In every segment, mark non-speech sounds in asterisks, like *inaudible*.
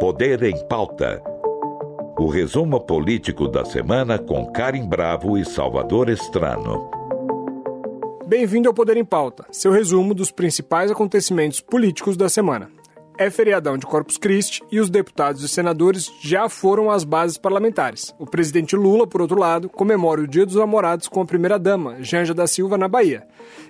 Poder em Pauta. O resumo político da semana com Karim Bravo e Salvador Estrano. Bem-vindo ao Poder em Pauta, seu resumo dos principais acontecimentos políticos da semana. É feriadão de Corpus Christi e os deputados e senadores já foram às bases parlamentares. O presidente Lula, por outro lado, comemora o Dia dos Namorados com a primeira-dama, Janja da Silva, na Bahia.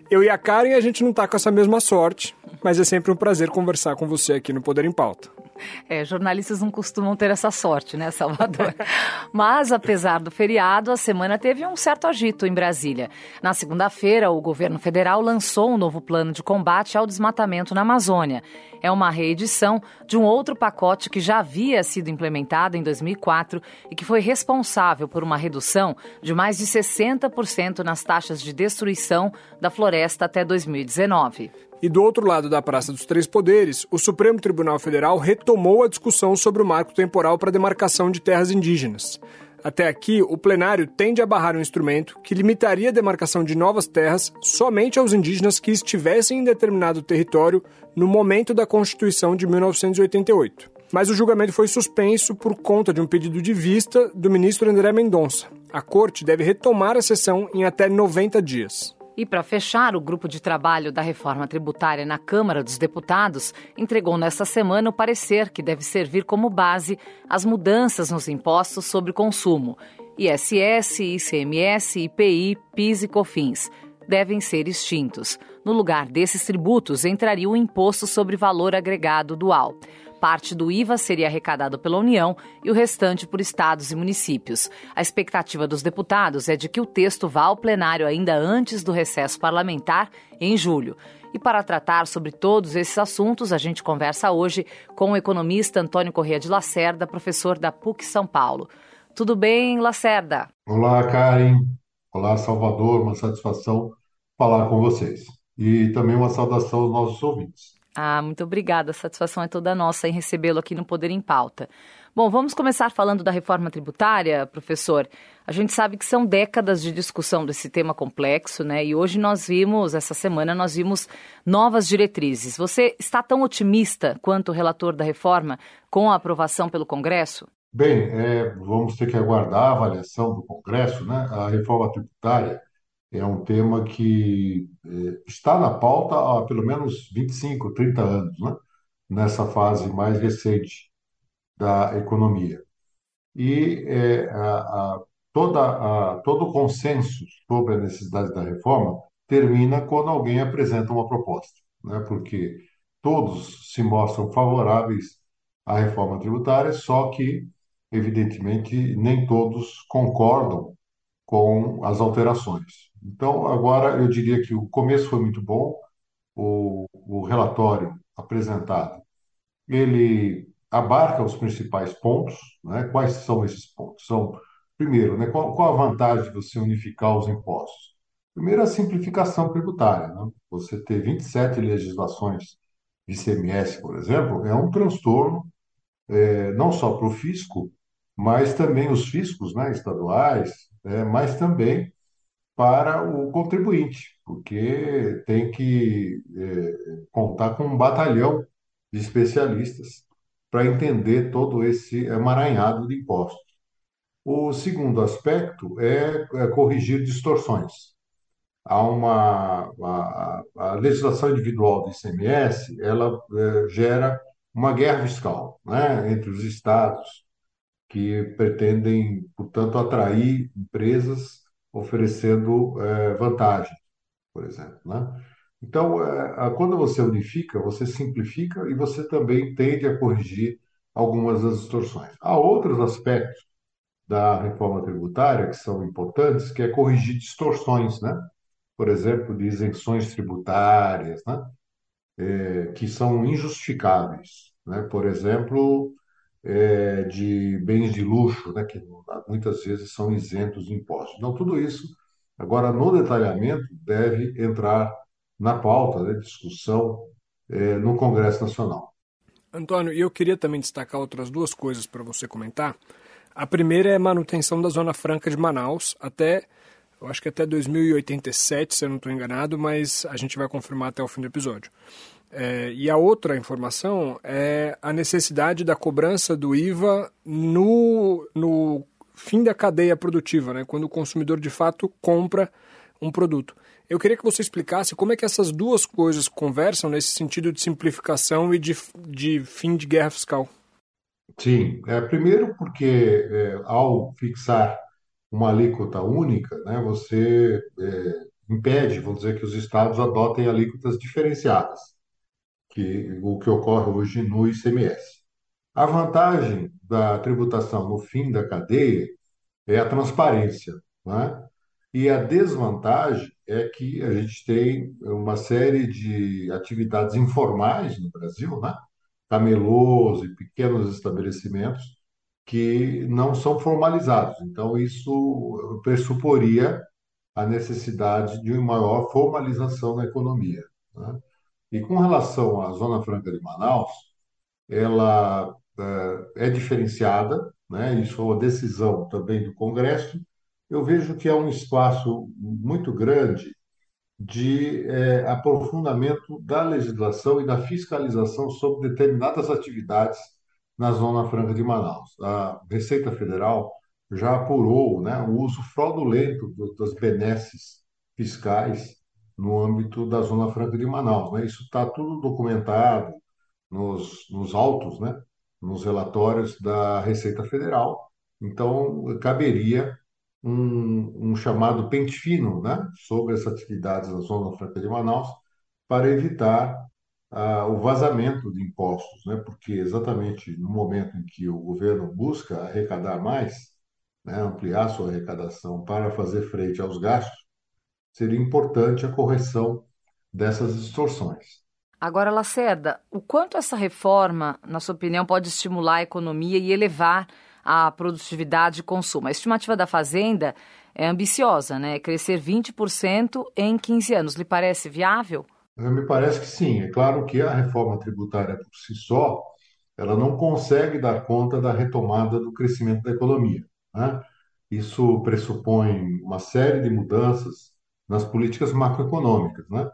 Eu e a Karen, a gente não tá com essa mesma sorte, mas é sempre um prazer conversar com você aqui no Poder em Pauta. É, jornalistas não costumam ter essa sorte, né, Salvador? *laughs* Mas, apesar do feriado, a semana teve um certo agito em Brasília. Na segunda-feira, o governo federal lançou um novo plano de combate ao desmatamento na Amazônia. É uma reedição de um outro pacote que já havia sido implementado em 2004 e que foi responsável por uma redução de mais de 60% nas taxas de destruição da floresta até 2019. E do outro lado da Praça dos Três Poderes, o Supremo Tribunal Federal retomou a discussão sobre o marco temporal para a demarcação de terras indígenas. Até aqui, o plenário tende a barrar um instrumento que limitaria a demarcação de novas terras somente aos indígenas que estivessem em determinado território no momento da Constituição de 1988. Mas o julgamento foi suspenso por conta de um pedido de vista do ministro André Mendonça. A corte deve retomar a sessão em até 90 dias. E para fechar, o grupo de trabalho da reforma tributária na Câmara dos Deputados entregou nesta semana o parecer que deve servir como base as mudanças nos impostos sobre consumo. ISS, ICMS, IPI, PIS e COFINS devem ser extintos. No lugar desses tributos entraria o imposto sobre valor agregado dual. Parte do IVA seria arrecadado pela União e o restante por estados e municípios. A expectativa dos deputados é de que o texto vá ao plenário ainda antes do recesso parlamentar, em julho. E para tratar sobre todos esses assuntos, a gente conversa hoje com o economista Antônio Corrêa de Lacerda, professor da PUC São Paulo. Tudo bem, Lacerda? Olá, Karen. Olá, Salvador. Uma satisfação falar com vocês. E também uma saudação aos nossos ouvintes. Ah, muito obrigada. A satisfação é toda nossa em recebê-lo aqui no Poder em Pauta. Bom, vamos começar falando da reforma tributária, professor. A gente sabe que são décadas de discussão desse tema complexo, né? E hoje nós vimos, essa semana, nós vimos novas diretrizes. Você está tão otimista quanto o relator da reforma com a aprovação pelo Congresso? Bem, é, vamos ter que aguardar a avaliação do Congresso, né? A reforma tributária é um tema que é, está na pauta há pelo menos 25, 30 anos, né? nessa fase mais recente da economia. E é, a, a, toda, a, todo o consenso sobre a necessidade da reforma termina quando alguém apresenta uma proposta, né? porque todos se mostram favoráveis à reforma tributária, só que, evidentemente, nem todos concordam com as alterações. Então, agora eu diria que o começo foi muito bom, o, o relatório apresentado, ele abarca os principais pontos, né? Quais são esses pontos? São, primeiro, né, qual, qual a vantagem de você unificar os impostos? Primeiro, a simplificação tributária. Né? Você ter 27 legislações de ICMS, por exemplo, é um transtorno é, não só para o fisco, mas também os fiscos né, estaduais, é, mas também para o contribuinte, porque tem que é, contar com um batalhão de especialistas para entender todo esse emaranhado de impostos. O segundo aspecto é, é corrigir distorções. Há uma a, a, legislação individual do ICMS, ela é, gera uma guerra fiscal, né, entre os estados que pretendem, portanto, atrair empresas oferecendo é, vantagem, por exemplo. Né? Então, é, quando você unifica, você simplifica e você também tende a corrigir algumas das distorções. Há outros aspectos da reforma tributária que são importantes, que é corrigir distorções, né? Por exemplo, de isenções tributárias, né? É, que são injustificáveis, né? Por exemplo, é, de bens de luxo, né, que muitas vezes são isentos de impostos. Então, tudo isso, agora, no detalhamento, deve entrar na pauta de né, discussão é, no Congresso Nacional. Antônio, eu queria também destacar outras duas coisas para você comentar. A primeira é a manutenção da Zona Franca de Manaus até, eu acho que até 2087, se eu não estou enganado, mas a gente vai confirmar até o fim do episódio. É, e a outra informação é a necessidade da cobrança do IVA no, no fim da cadeia produtiva, né? quando o consumidor de fato compra um produto. Eu queria que você explicasse como é que essas duas coisas conversam nesse sentido de simplificação e de, de fim de guerra fiscal. Sim, é, primeiro porque é, ao fixar uma alíquota única, né, você é, impede, vamos dizer, que os estados adotem alíquotas diferenciadas, que o que ocorre hoje no ICMS. A vantagem da tributação no fim da cadeia é a transparência, né? E a desvantagem é que a gente tem uma série de atividades informais no Brasil, né? Camelôs e pequenos estabelecimentos que não são formalizados. Então, isso pressuporia a necessidade de uma maior formalização na economia. Né? E com relação à Zona Franca de Manaus, ela é, é diferenciada, né? isso é uma decisão também do Congresso, eu vejo que é um espaço muito grande de é, aprofundamento da legislação e da fiscalização sobre determinadas atividades na Zona Franca de Manaus. A Receita Federal já apurou né, o uso fraudulento das benesses fiscais no âmbito da Zona Franca de Manaus. Né? Isso está tudo documentado nos, nos autos, né? nos relatórios da Receita Federal. Então, caberia um, um chamado pente fino né, sobre essas atividades na Zona Franca de Manaus para evitar ah, o vazamento de impostos, né, porque exatamente no momento em que o governo busca arrecadar mais, né, ampliar sua arrecadação para fazer frente aos gastos, seria importante a correção dessas distorções. Agora, Lacerda, o quanto essa reforma, na sua opinião, pode estimular a economia e elevar a produtividade e consumo. A estimativa da Fazenda é ambiciosa, né? Crescer 20% em 15 anos. Lhe parece viável? Me parece que sim. É claro que a reforma tributária por si só, ela não consegue dar conta da retomada do crescimento da economia. Né? Isso pressupõe uma série de mudanças nas políticas macroeconômicas, né?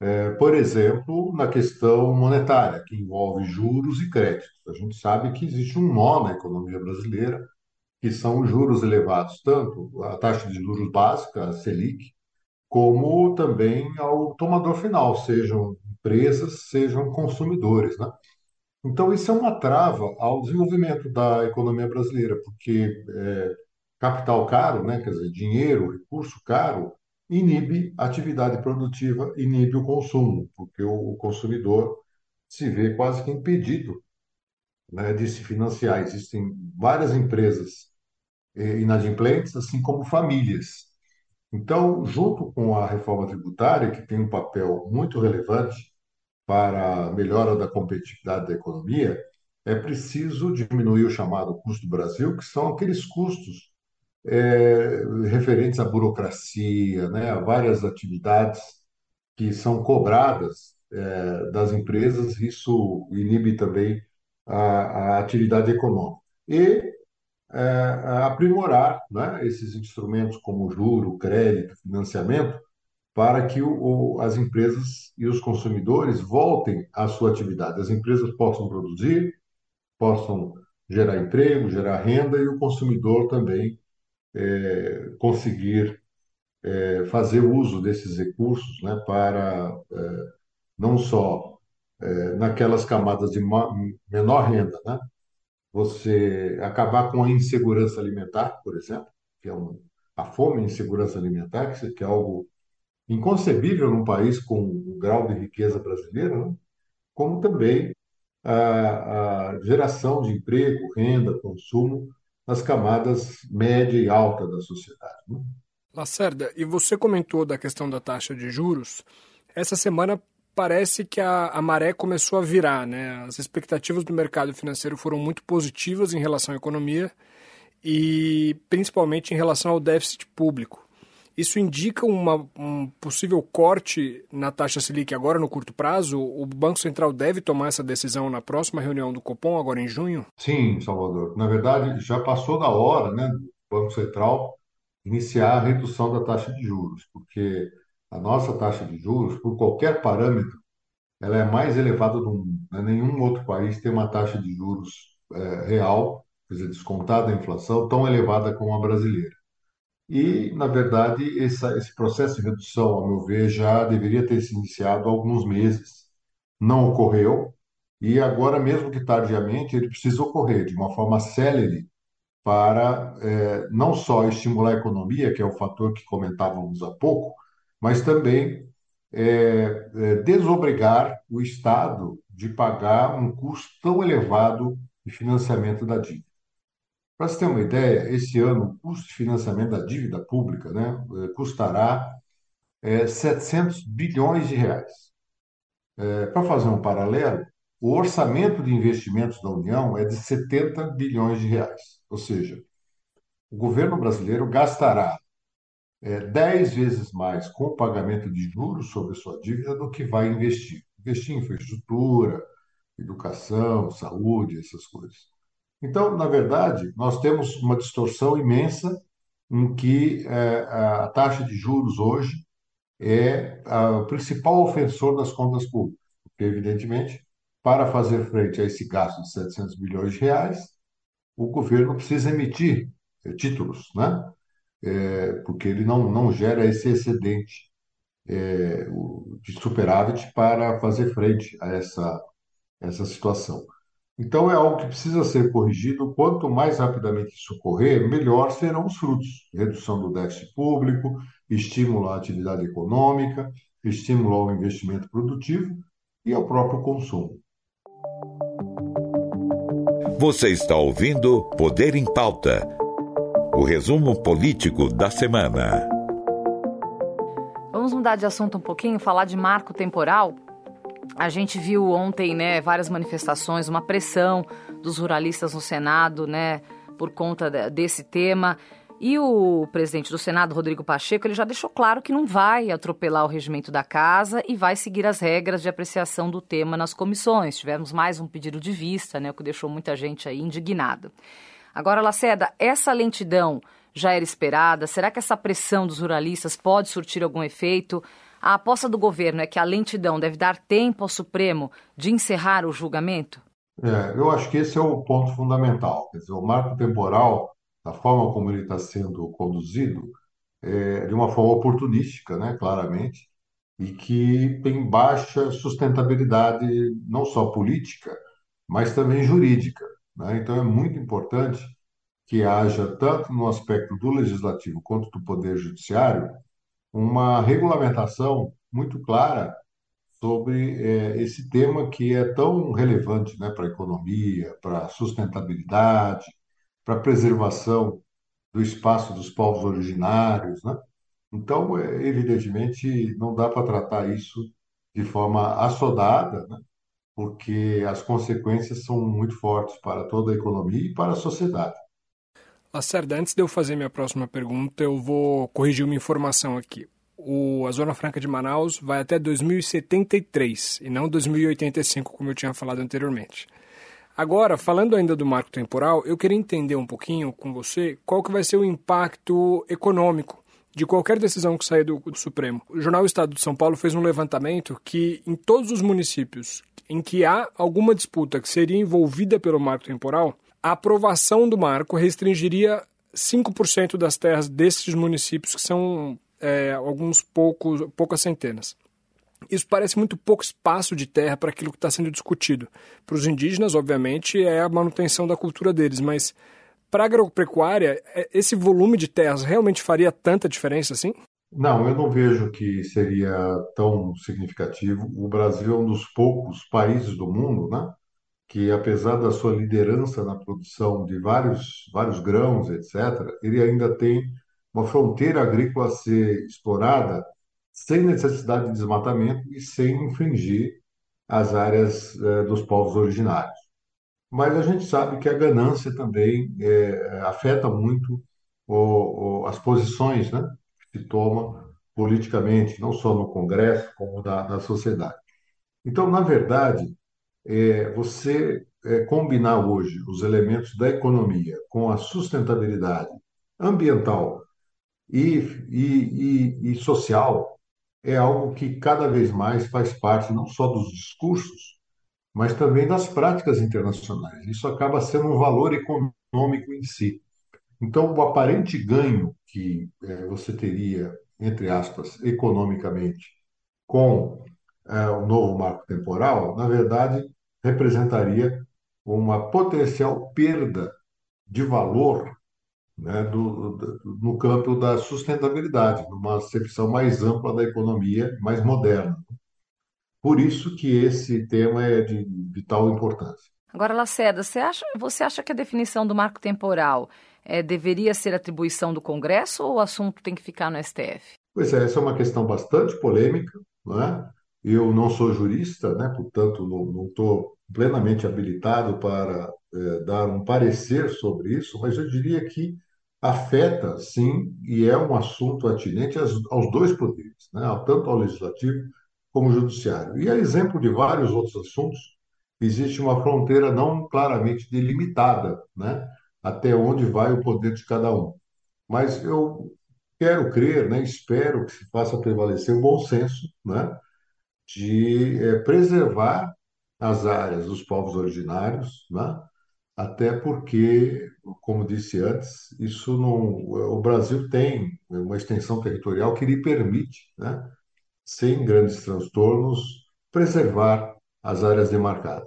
É, por exemplo, na questão monetária, que envolve juros e créditos. A gente sabe que existe um nó na economia brasileira, que são os juros elevados, tanto a taxa de juros básica, a Selic, como também ao tomador final, sejam empresas, sejam consumidores. Né? Então, isso é uma trava ao desenvolvimento da economia brasileira, porque é, capital caro, né, quer dizer, dinheiro, recurso caro, inibe a atividade produtiva, inibe o consumo, porque o consumidor se vê quase que impedido né, de se financiar. Existem várias empresas eh, inadimplentes, assim como famílias. Então, junto com a reforma tributária, que tem um papel muito relevante para a melhora da competitividade da economia, é preciso diminuir o chamado custo do Brasil, que são aqueles custos é, referentes à burocracia, né, a várias atividades que são cobradas é, das empresas, isso inibe também a, a atividade econômica. E é, aprimorar né, esses instrumentos como juro, crédito, financiamento, para que o, o, as empresas e os consumidores voltem à sua atividade. As empresas possam produzir, possam gerar emprego, gerar renda e o consumidor também é, conseguir é, fazer uso desses recursos né, para é, não só é, naquelas camadas de menor renda, né, você acabar com a insegurança alimentar, por exemplo, que é um, a fome e insegurança alimentar, que é algo inconcebível num país com o grau de riqueza brasileira, né? como também a, a, geração de emprego, renda, consumo nas camadas média e alta da sociedade. Né? Lacerda, e você comentou da questão da taxa de juros. Essa semana parece que a, a maré começou a virar, né? As expectativas do mercado financeiro foram muito positivas em relação à economia e principalmente em relação ao déficit público. Isso indica uma, um possível corte na taxa Selic agora no curto prazo? O Banco Central deve tomar essa decisão na próxima reunião do Copom, agora em junho? Sim, Salvador. Na verdade, já passou da hora né, do Banco Central iniciar a redução da taxa de juros, porque a nossa taxa de juros, por qualquer parâmetro, ela é mais elevada do mundo. Né? Nenhum outro país tem uma taxa de juros é, real, quer dizer, descontada a inflação, tão elevada como a brasileira. E, na verdade, essa, esse processo de redução, ao meu ver, já deveria ter se iniciado há alguns meses. Não ocorreu, e agora, mesmo que tardiamente, ele precisa ocorrer de uma forma célere para é, não só estimular a economia, que é o fator que comentávamos há pouco, mas também é, é, desobrigar o Estado de pagar um custo tão elevado de financiamento da dívida. Para você ter uma ideia, esse ano o custo de financiamento da dívida pública né, é, custará é, 700 bilhões de reais. É, para fazer um paralelo, o orçamento de investimentos da União é de 70 bilhões de reais. Ou seja, o governo brasileiro gastará é, 10 vezes mais com o pagamento de juros sobre sua dívida do que vai investir. Investir em infraestrutura, educação, saúde, essas coisas. Então, na verdade, nós temos uma distorção imensa em que é, a taxa de juros hoje é o principal ofensor das contas públicas, porque, evidentemente, para fazer frente a esse gasto de 700 bilhões de reais, o governo precisa emitir é, títulos, né? É, porque ele não, não gera esse excedente de superávit para fazer frente a essa, essa situação. Então, é algo que precisa ser corrigido. Quanto mais rapidamente isso ocorrer, melhor serão os frutos. Redução do déficit público, estímulo à atividade econômica, estímulo ao investimento produtivo e ao próprio consumo. Você está ouvindo Poder em Pauta o resumo político da semana. Vamos mudar de assunto um pouquinho, falar de marco temporal. A gente viu ontem, né, várias manifestações, uma pressão dos ruralistas no Senado, né, por conta desse tema. E o presidente do Senado, Rodrigo Pacheco, ele já deixou claro que não vai atropelar o regimento da casa e vai seguir as regras de apreciação do tema nas comissões. Tivemos mais um pedido de vista, né, o que deixou muita gente aí indignada. Agora, Laceda, essa lentidão já era esperada? Será que essa pressão dos ruralistas pode surtir algum efeito? A aposta do governo é que a lentidão deve dar tempo ao Supremo de encerrar o julgamento? É, eu acho que esse é o ponto fundamental. Quer dizer, o marco temporal, da forma como ele está sendo conduzido, é de uma forma oportunística, né, claramente, e que tem baixa sustentabilidade, não só política, mas também jurídica. Né? Então, é muito importante que haja, tanto no aspecto do legislativo quanto do poder judiciário, uma regulamentação muito clara sobre é, esse tema que é tão relevante né, para a economia, para a sustentabilidade, para a preservação do espaço dos povos originários. Né? Então, é, evidentemente, não dá para tratar isso de forma assodada, né? porque as consequências são muito fortes para toda a economia e para a sociedade. Lacerda, antes de eu fazer minha próxima pergunta, eu vou corrigir uma informação aqui. O, a Zona Franca de Manaus vai até 2073 e não 2085, como eu tinha falado anteriormente. Agora, falando ainda do marco temporal, eu queria entender um pouquinho com você qual que vai ser o impacto econômico de qualquer decisão que sair do, do, Supremo. O jornal Estado de São Paulo fez um levantamento que em todos os municípios em que há alguma disputa que seria envolvida pelo marco temporal, a aprovação do marco restringiria 5% das terras desses municípios, que são é, alguns poucos, poucas centenas. Isso parece muito pouco espaço de terra para aquilo que está sendo discutido. Para os indígenas, obviamente, é a manutenção da cultura deles, mas para a agropecuária, é, esse volume de terras realmente faria tanta diferença assim? Não, eu não vejo que seria tão significativo. O Brasil é um dos poucos países do mundo, né, que apesar da sua liderança na produção de vários, vários grãos, etc., ele ainda tem uma fronteira agrícola a ser explorada sem necessidade de desmatamento e sem infringir as áreas eh, dos povos originários. Mas a gente sabe que a ganância também eh, afeta muito o, o, as posições, né? se toma politicamente, não só no Congresso, como na, na sociedade. Então, na verdade, é, você é, combinar hoje os elementos da economia com a sustentabilidade ambiental e, e, e, e social é algo que cada vez mais faz parte não só dos discursos, mas também das práticas internacionais. Isso acaba sendo um valor econômico em si. Então, o aparente ganho que é, você teria, entre aspas, economicamente, com é, o novo marco temporal, na verdade, representaria uma potencial perda de valor né, do, do, no campo da sustentabilidade, numa acepção mais ampla da economia, mais moderna. Por isso que esse tema é de vital importância. Agora, Lacerda, você acha, você acha que a definição do marco temporal é, deveria ser atribuição do Congresso ou o assunto tem que ficar no STF? Pois é, essa é uma questão bastante polêmica. Não é? Eu não sou jurista, né? portanto, não estou plenamente habilitado para é, dar um parecer sobre isso, mas eu diria que afeta, sim, e é um assunto atinente aos, aos dois poderes, né? tanto ao legislativo como ao judiciário. E a exemplo de vários outros assuntos, existe uma fronteira não claramente delimitada, né? até onde vai o poder de cada um. Mas eu quero crer, né? espero que se faça prevalecer o bom senso, né? De é, preservar as áreas dos povos originários, né? até porque, como disse antes, isso não, o Brasil tem uma extensão territorial que lhe permite, né, sem grandes transtornos, preservar as áreas demarcadas.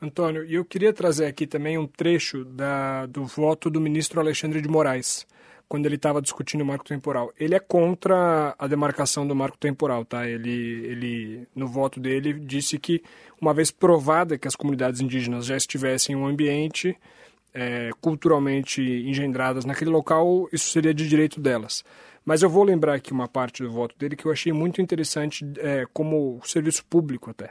Antônio, eu queria trazer aqui também um trecho da, do voto do ministro Alexandre de Moraes, quando ele estava discutindo o marco temporal. Ele é contra a demarcação do marco temporal, tá? Ele, ele, no voto dele, disse que, uma vez provada que as comunidades indígenas já estivessem em um ambiente é, culturalmente engendradas naquele local, isso seria de direito delas. Mas eu vou lembrar aqui uma parte do voto dele que eu achei muito interessante, é, como serviço público até.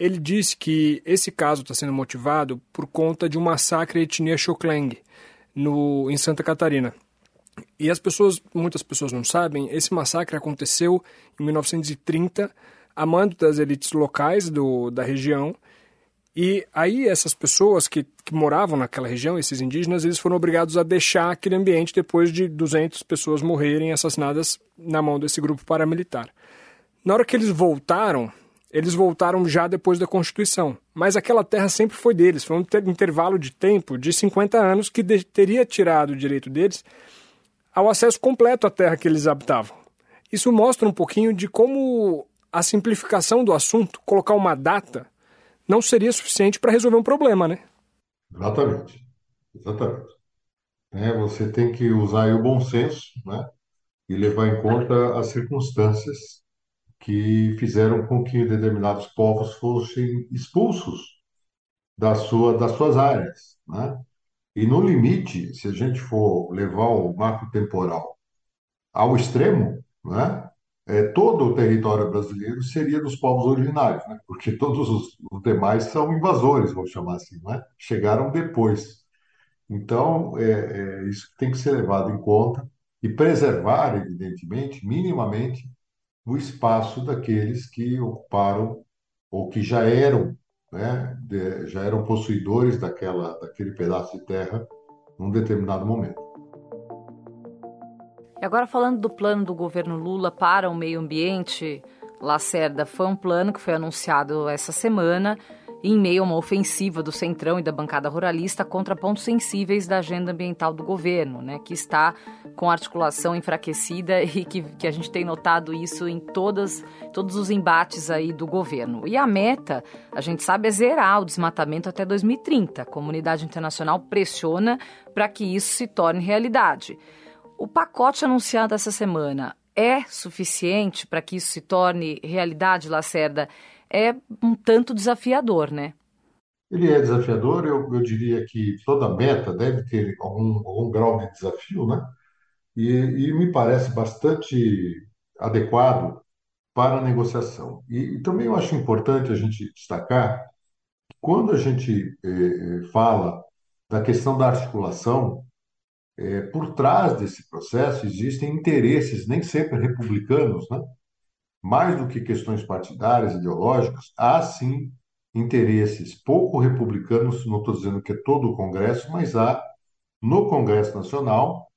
Ele disse que esse caso está sendo motivado por conta de um massacre à etnia Xokleng, no, em Santa Catarina. E as pessoas, muitas pessoas não sabem, esse massacre aconteceu em 1930 a mando das elites locais do, da região. E aí essas pessoas que, que moravam naquela região, esses indígenas, eles foram obrigados a deixar aquele ambiente depois de 200 pessoas morrerem assassinadas na mão desse grupo paramilitar. Na hora que eles voltaram, eles voltaram já depois da Constituição. Mas aquela terra sempre foi deles. Foi um intervalo de tempo de 50 anos que teria tirado o direito deles ao acesso completo à terra que eles habitavam. Isso mostra um pouquinho de como a simplificação do assunto, colocar uma data, não seria suficiente para resolver um problema, né? Exatamente. Exatamente. É, você tem que usar o bom senso né? e levar em conta as circunstâncias que fizeram com que determinados povos fossem expulsos da sua, das suas áreas. Né? E no limite, se a gente for levar o marco temporal ao extremo, né, é, todo o território brasileiro seria dos povos originários, né, porque todos os, os demais são invasores, vamos chamar assim, né, chegaram depois. Então, é, é, isso tem que ser levado em conta e preservar, evidentemente, minimamente, o espaço daqueles que ocuparam ou que já eram né, de, já eram possuidores daquela, daquele pedaço de terra num determinado momento. E agora falando do plano do governo Lula para o meio ambiente, Lacerda, foi um plano que foi anunciado essa semana em meio a uma ofensiva do Centrão e da bancada ruralista contra pontos sensíveis da agenda ambiental do governo, né, que está com articulação enfraquecida *laughs* e que, que a gente tem notado isso em todas, todos os embates aí do governo. E a meta, a gente sabe, é zerar o desmatamento até 2030. A comunidade internacional pressiona para que isso se torne realidade. O pacote anunciado essa semana é suficiente para que isso se torne realidade, Lacerda? É um tanto desafiador, né? Ele é desafiador, eu, eu diria que toda meta deve ter algum, algum grau de desafio, né? E, e me parece bastante adequado para a negociação. E, e, também eu acho importante a gente destacar que quando a gente eh, eh fala da questão da articulação, eh, por trás desse processo existem interesses, nem sempre republicanos, né? Mais do que questões partidárias, ideológicas, há sim interesses pouco republicanos, não estou dizendo que é todo o Congresso, mas há no Congresso Nacional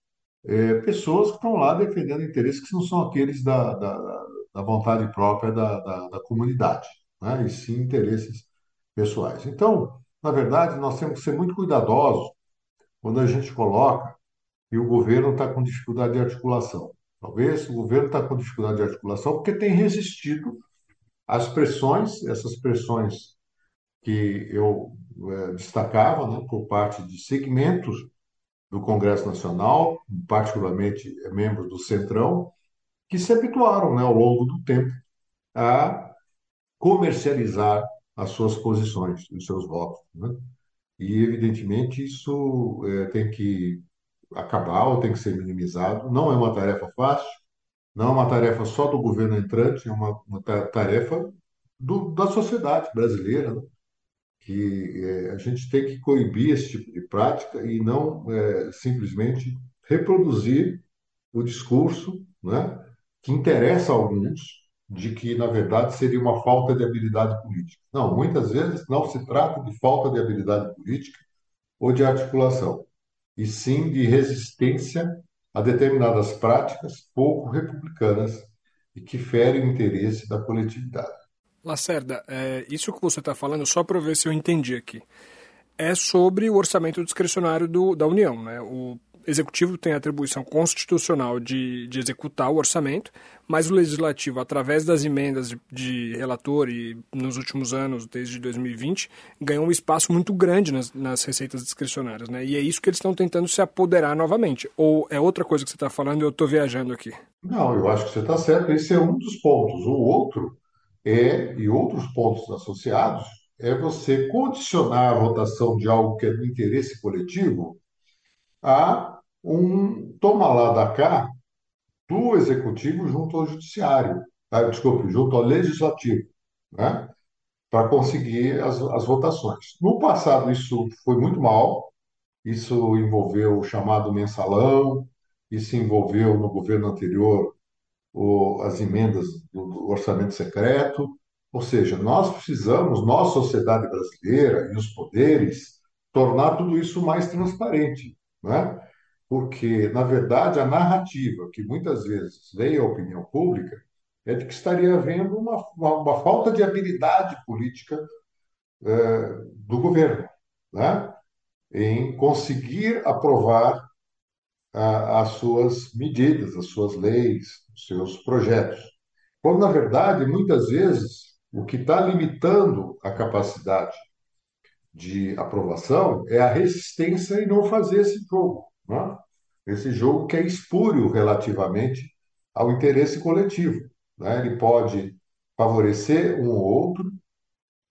é, pessoas que estão lá defendendo interesses que não são aqueles da, da, da vontade própria da, da, da comunidade, né? e sim interesses pessoais. Então, na verdade, nós temos que ser muito cuidadosos quando a gente coloca que o governo está com dificuldade de articulação. Talvez o governo está com dificuldade de articulação porque tem resistido às pressões, essas pressões que eu é, destacava, né, por parte de segmentos do Congresso Nacional, particularmente membros do Centrão, que se habituaram, né, ao longo do tempo a comercializar as suas posições, os seus votos. Né? E, evidentemente, isso é, tem que acabar ou tem que ser minimizado. Não é uma tarefa fácil, não é uma tarefa só do governo entrante, é uma, uma tarefa do, da sociedade brasileira, né? que é, a gente tem que coibir esse tipo de prática e não é, simplesmente reproduzir o discurso né, que interessa a alguns de que, na verdade, seria uma falta de habilidade política. Não, muitas vezes não se trata de falta de habilidade política ou de articulação, e sim de resistência a determinadas práticas pouco republicanas e que ferem o interesse da coletividade. Lacerda, é, isso que você está falando, só para ver se eu entendi aqui, é sobre o orçamento discricionário do, da União. Né? O Executivo tem a atribuição constitucional de, de executar o orçamento, mas o Legislativo, através das emendas de, de relator e nos últimos anos, desde 2020, ganhou um espaço muito grande nas, nas receitas discricionárias. Né? E é isso que eles estão tentando se apoderar novamente. Ou é outra coisa que você está falando e eu estou viajando aqui? Não, eu acho que você está certo. Esse é um dos pontos. O outro é, e outros pontos associados, é você condicionar a votação de algo que é do interesse coletivo a um toma lá da cá do executivo junto ao judiciário, tá? desculpe, junto ao legislativo, né? para conseguir as, as votações. No passado isso foi muito mal, isso envolveu o chamado mensalão, isso envolveu no governo anterior o, as emendas do, do orçamento secreto, ou seja, nós precisamos, nós, sociedade brasileira e os poderes, tornar tudo isso mais transparente né? porque, na verdade, a narrativa que muitas vezes veio à opinião pública é de que estaria havendo uma, uma, uma falta de habilidade política é, do governo né? em conseguir aprovar as suas medidas, as suas leis, os seus projetos. Quando, na verdade, muitas vezes, o que está limitando a capacidade de aprovação é a resistência em não fazer esse jogo. Né? Esse jogo que é espúrio relativamente ao interesse coletivo. Né? Ele pode favorecer um ou outro,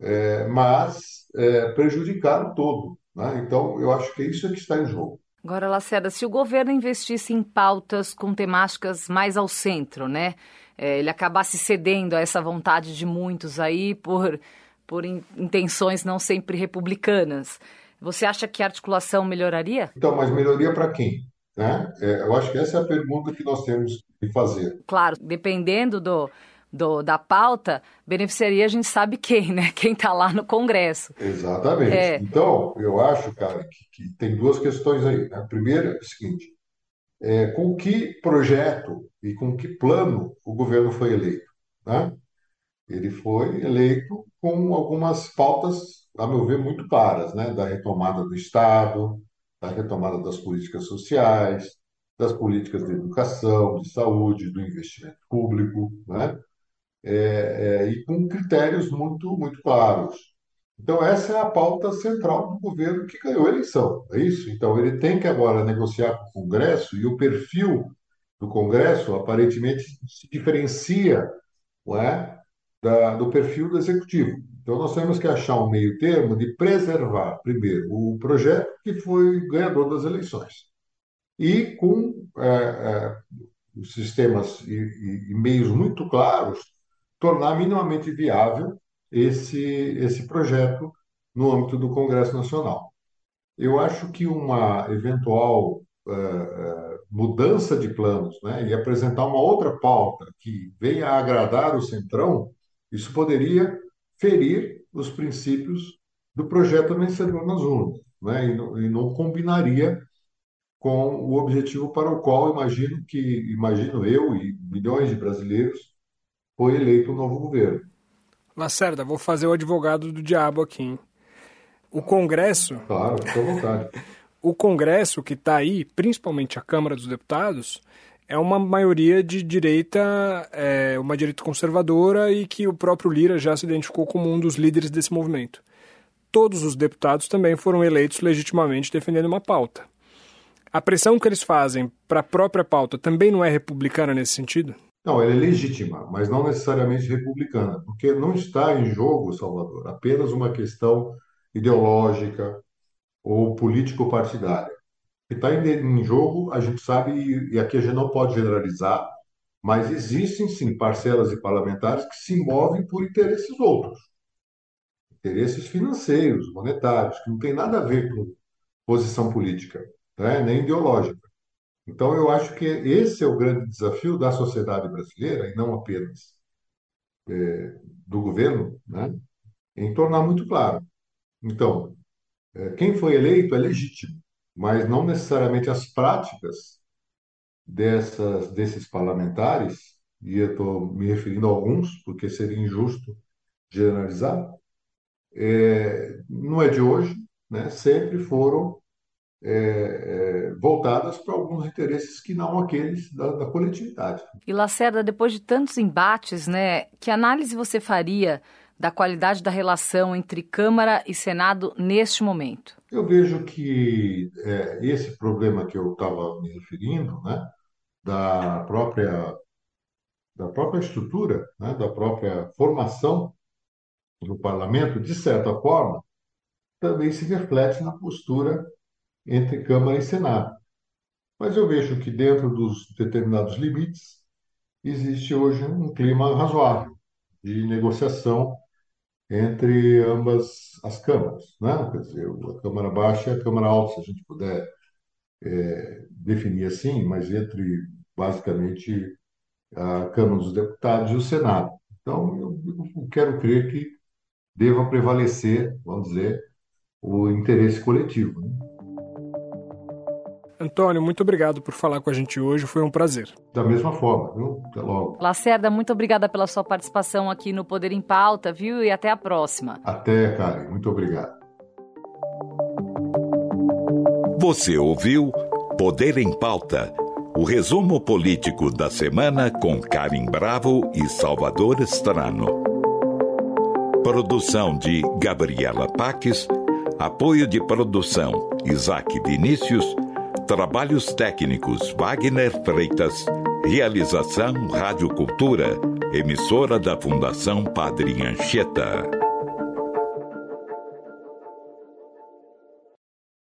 é, mas é, prejudicar o todo. Né? Então, eu acho que é isso que está em jogo. Agora, Lacerda, se o governo investisse em pautas com temáticas mais ao centro, né? É, ele acabasse cedendo a essa vontade de muitos aí por por intenções não sempre republicanas. Você acha que a articulação melhoraria? Então, mas melhoria para quem? Né? É, eu acho que essa é a pergunta que nós temos que fazer. Claro, dependendo do, do, da pauta, beneficiaria a gente sabe quem, né? *laughs* Quem está lá no Congresso. Exatamente. É. Então, eu acho, cara, que, que, tem duas questões aí. Né? A primeira é o seguinte: é, com que projeto e com que plano o governo foi eleito? Né? Ele foi eleito com algumas pautas, a meu ver, muito claras, né? da retomada do Estado, da retomada das políticas sociais, das políticas de educação, de saúde, do investimento público, né? É, é, e com critérios muito, muito claros. Então, essa é a pauta central do governo que ganhou a eleição, é isso? Então, ele tem que agora negociar com o Congresso, e o perfil do Congresso aparentemente se diferencia não é? Da, do perfil do executivo. Então, nós temos que achar um meio termo de preservar, primeiro, o projeto que foi ganhador das eleições. E com é, é, sistemas e, e, e, meios muito claros, tornar minimamente viável esse, esse projeto no âmbito do Congresso Nacional. Eu acho que uma eventual é, é mudança de planos né, e apresentar uma outra pauta que venha a agradar o Centrão isso poderia ferir os princípios do projeto vencedor nas urnas, né? e, não, e não combinaria com o objetivo para o qual imagino que imagino eu e milhões de brasileiros foi eleito o um novo governo. Lacerda, vou fazer o advogado do diabo aqui. Hein? O Congresso. Claro, fica à vontade. *laughs* o Congresso que está aí, principalmente a Câmara dos Deputados, é uma maioria de direita, é, uma direita conservadora e que o próprio Lira já se identificou como um dos líderes desse movimento. Todos os deputados também foram eleitos legitimamente defendendo uma pauta. A pressão que eles fazem para a própria pauta também não é republicana nesse sentido? Não, ela é legítima, mas não necessariamente republicana, porque não está em jogo, Salvador, apenas uma questão ideológica ou político-partidária. Que está em jogo, a gente sabe, e aqui a gente não pode generalizar, mas existem sim parcelas de parlamentares que se movem por interesses outros, interesses financeiros, monetários, que não tem nada a ver com posição política, né? nem ideológica. Então, eu acho que esse é o grande desafio da sociedade brasileira, e não apenas é, do governo, né? em tornar muito claro. Então, é, quem foi eleito é legítimo, mas não necessariamente as práticas dessas, desses parlamentares, e eu estou me referindo a alguns, porque seria injusto generalizar, é, não é de hoje, né? sempre foram é, é, voltadas para alguns interesses que não aqueles da, da, coletividade. E Lacerda, depois de tantos embates, né, que análise você faria da qualidade da relação entre Câmara e Senado neste momento? Eu vejo que é, esse problema que eu estava me referindo, né, da própria da própria estrutura, né, da própria formação do parlamento, de certa forma, também se reflete na postura entre Câmara e Senado. Mas eu vejo que dentro dos determinados limites existe hoje um clima razoável de negociação entre ambas as câmaras, né? Quer dizer, a Câmara Baixa e a Câmara Alta, se a gente puder é, definir assim, mas entre basicamente a Câmara dos Deputados e o Senado. Então, eu, eu quero crer que deva prevalecer, vamos dizer, o interesse coletivo. Né? Antônio, muito obrigado por falar com a gente hoje, foi um prazer. Da mesma forma, viu? Até logo. Lacerda, muito obrigada pela sua participação aqui no Poder em Pauta, viu? E até a próxima. Até, Karen. Muito obrigado. Você ouviu Poder em Pauta, o resumo político da semana com Karen Bravo e Salvador Estrano. Produção de Gabriela Paques, apoio de produção Isaac Vinícius Trabalhos técnicos Wagner Freitas. Realização Rádio Cultura, emissora da Fundação Padre Anchieta.